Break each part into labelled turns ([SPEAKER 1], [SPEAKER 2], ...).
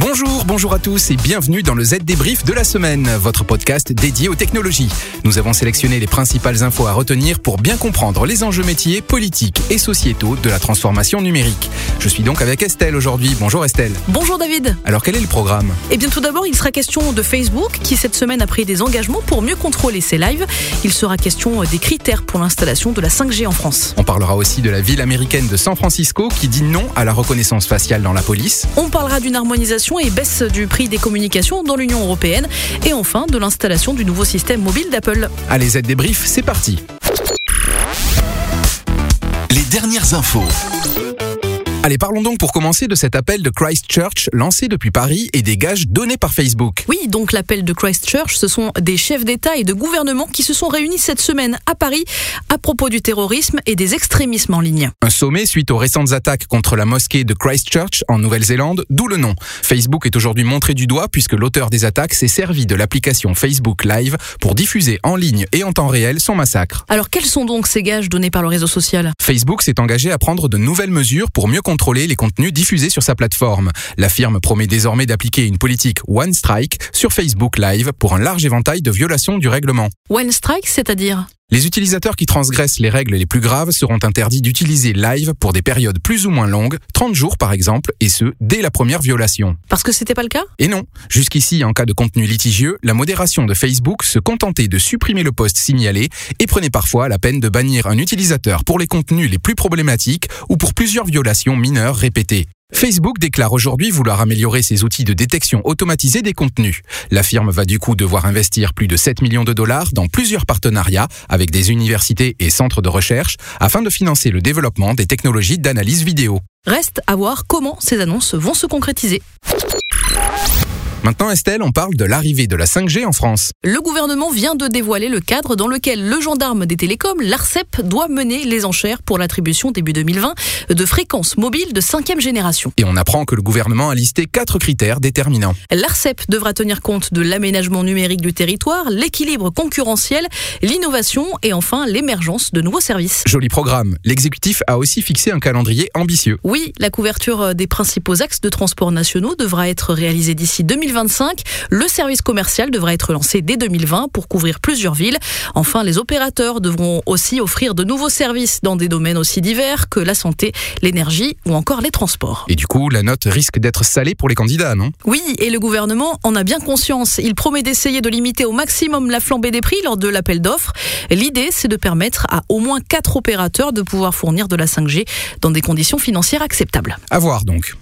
[SPEAKER 1] Bonjour, bonjour à tous et bienvenue dans le Z débrief de la semaine, votre podcast dédié aux technologies. Nous avons sélectionné les principales infos à retenir pour bien comprendre les enjeux métiers, politiques et sociétaux de la transformation numérique. Je suis donc avec Estelle aujourd'hui. Bonjour Estelle.
[SPEAKER 2] Bonjour David.
[SPEAKER 1] Alors quel est le programme?
[SPEAKER 2] Eh bien tout d'abord, il sera question de Facebook qui cette semaine a pris des engagements pour mieux contrôler ses lives. Il sera question des critères pour l'installation de la 5G en France.
[SPEAKER 1] On parlera aussi de la ville américaine de San Francisco qui dit non à la reconnaissance faciale dans la police.
[SPEAKER 2] On parlera d'une harmonisation et baisse du prix des communications dans l'Union européenne. Et enfin, de l'installation du nouveau système mobile d'Apple.
[SPEAKER 1] Allez, Z débrief, c'est parti.
[SPEAKER 3] Les dernières infos.
[SPEAKER 1] Allez, parlons donc pour commencer de cet appel de Christchurch lancé depuis Paris et des gages donnés par Facebook.
[SPEAKER 2] Oui, donc l'appel de Christchurch, ce sont des chefs d'État et de gouvernement qui se sont réunis cette semaine à Paris à propos du terrorisme et des extrémismes en ligne.
[SPEAKER 1] Un sommet suite aux récentes attaques contre la mosquée de Christchurch en Nouvelle-Zélande, d'où le nom. Facebook est aujourd'hui montré du doigt puisque l'auteur des attaques s'est servi de l'application Facebook Live pour diffuser en ligne et en temps réel son massacre.
[SPEAKER 2] Alors quels sont donc ces gages donnés par le réseau social?
[SPEAKER 1] Facebook s'est engagé à prendre de nouvelles mesures pour mieux contrôler les contenus diffusés sur sa plateforme. La firme promet désormais d'appliquer une politique One Strike sur Facebook Live pour un large éventail de violations du règlement.
[SPEAKER 2] One Strike, c'est-à-dire?
[SPEAKER 1] Les utilisateurs qui transgressent les règles les plus graves seront interdits d'utiliser Live pour des périodes plus ou moins longues, 30 jours par exemple, et ce, dès la première violation.
[SPEAKER 2] Parce que c'était pas le cas?
[SPEAKER 1] Et non. Jusqu'ici, en cas de contenu litigieux, la modération de Facebook se contentait de supprimer le post signalé et prenait parfois la peine de bannir un utilisateur pour les contenus les plus problématiques ou pour plusieurs violations mineures répétées. Facebook déclare aujourd'hui vouloir améliorer ses outils de détection automatisée des contenus. La firme va du coup devoir investir plus de 7 millions de dollars dans plusieurs partenariats avec des universités et centres de recherche afin de financer le développement des technologies d'analyse vidéo.
[SPEAKER 2] Reste à voir comment ces annonces vont se concrétiser.
[SPEAKER 1] Maintenant, Estelle, on parle de l'arrivée de la 5G en France.
[SPEAKER 2] Le gouvernement vient de dévoiler le cadre dans lequel le gendarme des télécoms, l'ARCEP, doit mener les enchères pour l'attribution début 2020 de fréquences mobiles de cinquième génération.
[SPEAKER 1] Et on apprend que le gouvernement a listé quatre critères déterminants.
[SPEAKER 2] L'ARCEP devra tenir compte de l'aménagement numérique du territoire, l'équilibre concurrentiel, l'innovation et enfin l'émergence de nouveaux services.
[SPEAKER 1] Joli programme. L'exécutif a aussi fixé un calendrier ambitieux.
[SPEAKER 2] Oui, la couverture des principaux axes de transport nationaux devra être réalisée d'ici 2020 2025. Le service commercial devra être lancé dès 2020 pour couvrir plusieurs villes. Enfin, les opérateurs devront aussi offrir de nouveaux services dans des domaines aussi divers que la santé, l'énergie ou encore les transports.
[SPEAKER 1] Et du coup, la note risque d'être salée pour les candidats, non?
[SPEAKER 2] Oui, et le gouvernement en a bien conscience. Il promet d'essayer de limiter au maximum la flambée des prix lors de l'appel d'offres. L'idée, c'est de permettre à au moins quatre opérateurs de pouvoir fournir de la 5G dans des conditions financières acceptables.
[SPEAKER 1] À voir donc.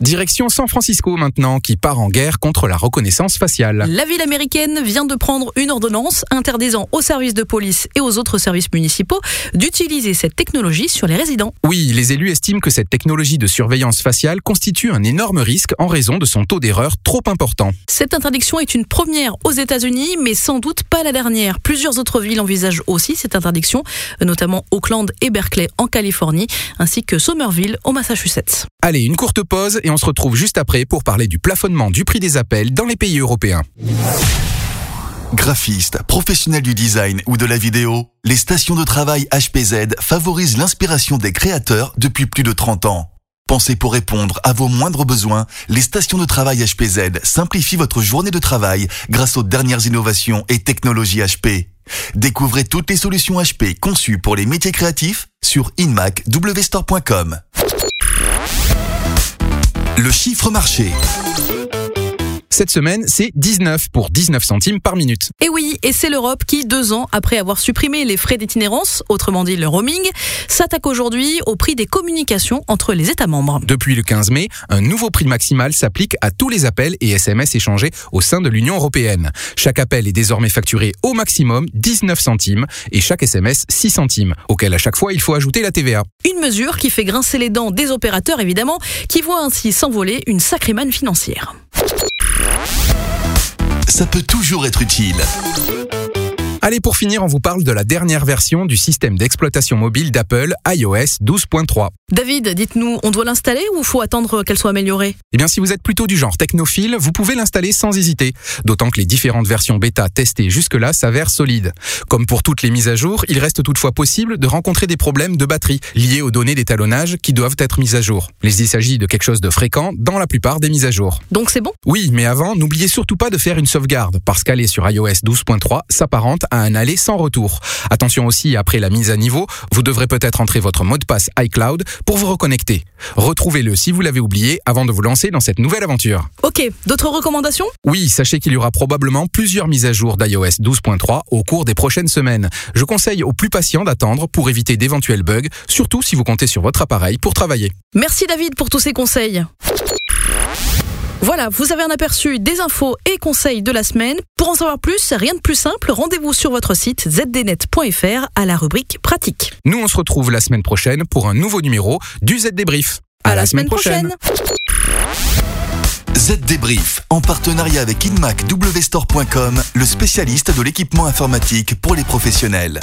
[SPEAKER 1] Direction San Francisco maintenant, qui part en guerre contre la reconnaissance faciale.
[SPEAKER 2] La ville américaine vient de prendre une ordonnance interdisant aux services de police et aux autres services municipaux d'utiliser cette technologie sur les résidents.
[SPEAKER 1] Oui, les élus estiment que cette technologie de surveillance faciale constitue un énorme risque en raison de son taux d'erreur trop important.
[SPEAKER 2] Cette interdiction est une première aux États-Unis, mais sans doute pas la dernière. Plusieurs autres villes envisagent aussi cette interdiction, notamment Oakland et Berkeley en Californie, ainsi que Somerville au Massachusetts.
[SPEAKER 1] Allez, une courte pause et on se retrouve juste après pour parler du plafonnement du prix des appels dans les pays européens.
[SPEAKER 3] Graphiste, professionnel du design ou de la vidéo, les stations de travail HPZ favorisent l'inspiration des créateurs depuis plus de 30 ans. Pensez pour répondre à vos moindres besoins, les stations de travail HPZ simplifient votre journée de travail grâce aux dernières innovations et technologies HP. Découvrez toutes les solutions HP conçues pour les métiers créatifs sur inmacwstore.com. Le chiffre marché.
[SPEAKER 1] Cette semaine, c'est 19 pour 19 centimes par minute.
[SPEAKER 2] Et oui, et c'est l'Europe qui, deux ans après avoir supprimé les frais d'itinérance, autrement dit le roaming, s'attaque aujourd'hui au prix des communications entre les États membres.
[SPEAKER 1] Depuis le 15 mai, un nouveau prix maximal s'applique à tous les appels et SMS échangés au sein de l'Union européenne. Chaque appel est désormais facturé au maximum 19 centimes et chaque SMS 6 centimes, auquel à chaque fois il faut ajouter la TVA.
[SPEAKER 2] Une mesure qui fait grincer les dents des opérateurs évidemment, qui voient ainsi s'envoler une sacrée manne financière
[SPEAKER 3] ça peut toujours être utile.
[SPEAKER 1] Allez, pour finir, on vous parle de la dernière version du système d'exploitation mobile d'Apple iOS 12.3.
[SPEAKER 2] David, dites-nous, on doit l'installer ou faut attendre qu'elle soit améliorée?
[SPEAKER 1] Eh bien, si vous êtes plutôt du genre technophile, vous pouvez l'installer sans hésiter. D'autant que les différentes versions bêta testées jusque-là s'avèrent solides. Comme pour toutes les mises à jour, il reste toutefois possible de rencontrer des problèmes de batterie liés aux données d'étalonnage qui doivent être mises à jour. Mais il s'agit de quelque chose de fréquent dans la plupart des mises à jour.
[SPEAKER 2] Donc c'est bon?
[SPEAKER 1] Oui, mais avant, n'oubliez surtout pas de faire une sauvegarde, parce qu'aller sur iOS 12.3 s'apparente à un aller sans retour. Attention aussi, après la mise à niveau, vous devrez peut-être entrer votre mot de passe iCloud pour vous reconnecter. Retrouvez-le si vous l'avez oublié avant de vous lancer dans cette nouvelle aventure.
[SPEAKER 2] Ok, d'autres recommandations?
[SPEAKER 1] Oui, sachez qu'il y aura probablement plusieurs mises à jour d'iOS 12.3 au cours des prochaines semaines. Je conseille aux plus patients d'attendre pour éviter d'éventuels bugs, surtout si vous comptez sur votre appareil pour travailler.
[SPEAKER 2] Merci David pour tous ces conseils. Voilà, vous avez un aperçu des infos et conseils de la semaine. Pour en savoir plus, rien de plus simple, rendez-vous sur votre site zdnet.fr à la rubrique pratique.
[SPEAKER 1] Nous, on se retrouve la semaine prochaine pour un nouveau numéro du Z Débrief.
[SPEAKER 2] À, la, semaine, prochaine.
[SPEAKER 3] Z Débrief, en partenariat avec InmacWstore.com, le spécialiste de l'équipement informatique pour les professionnels.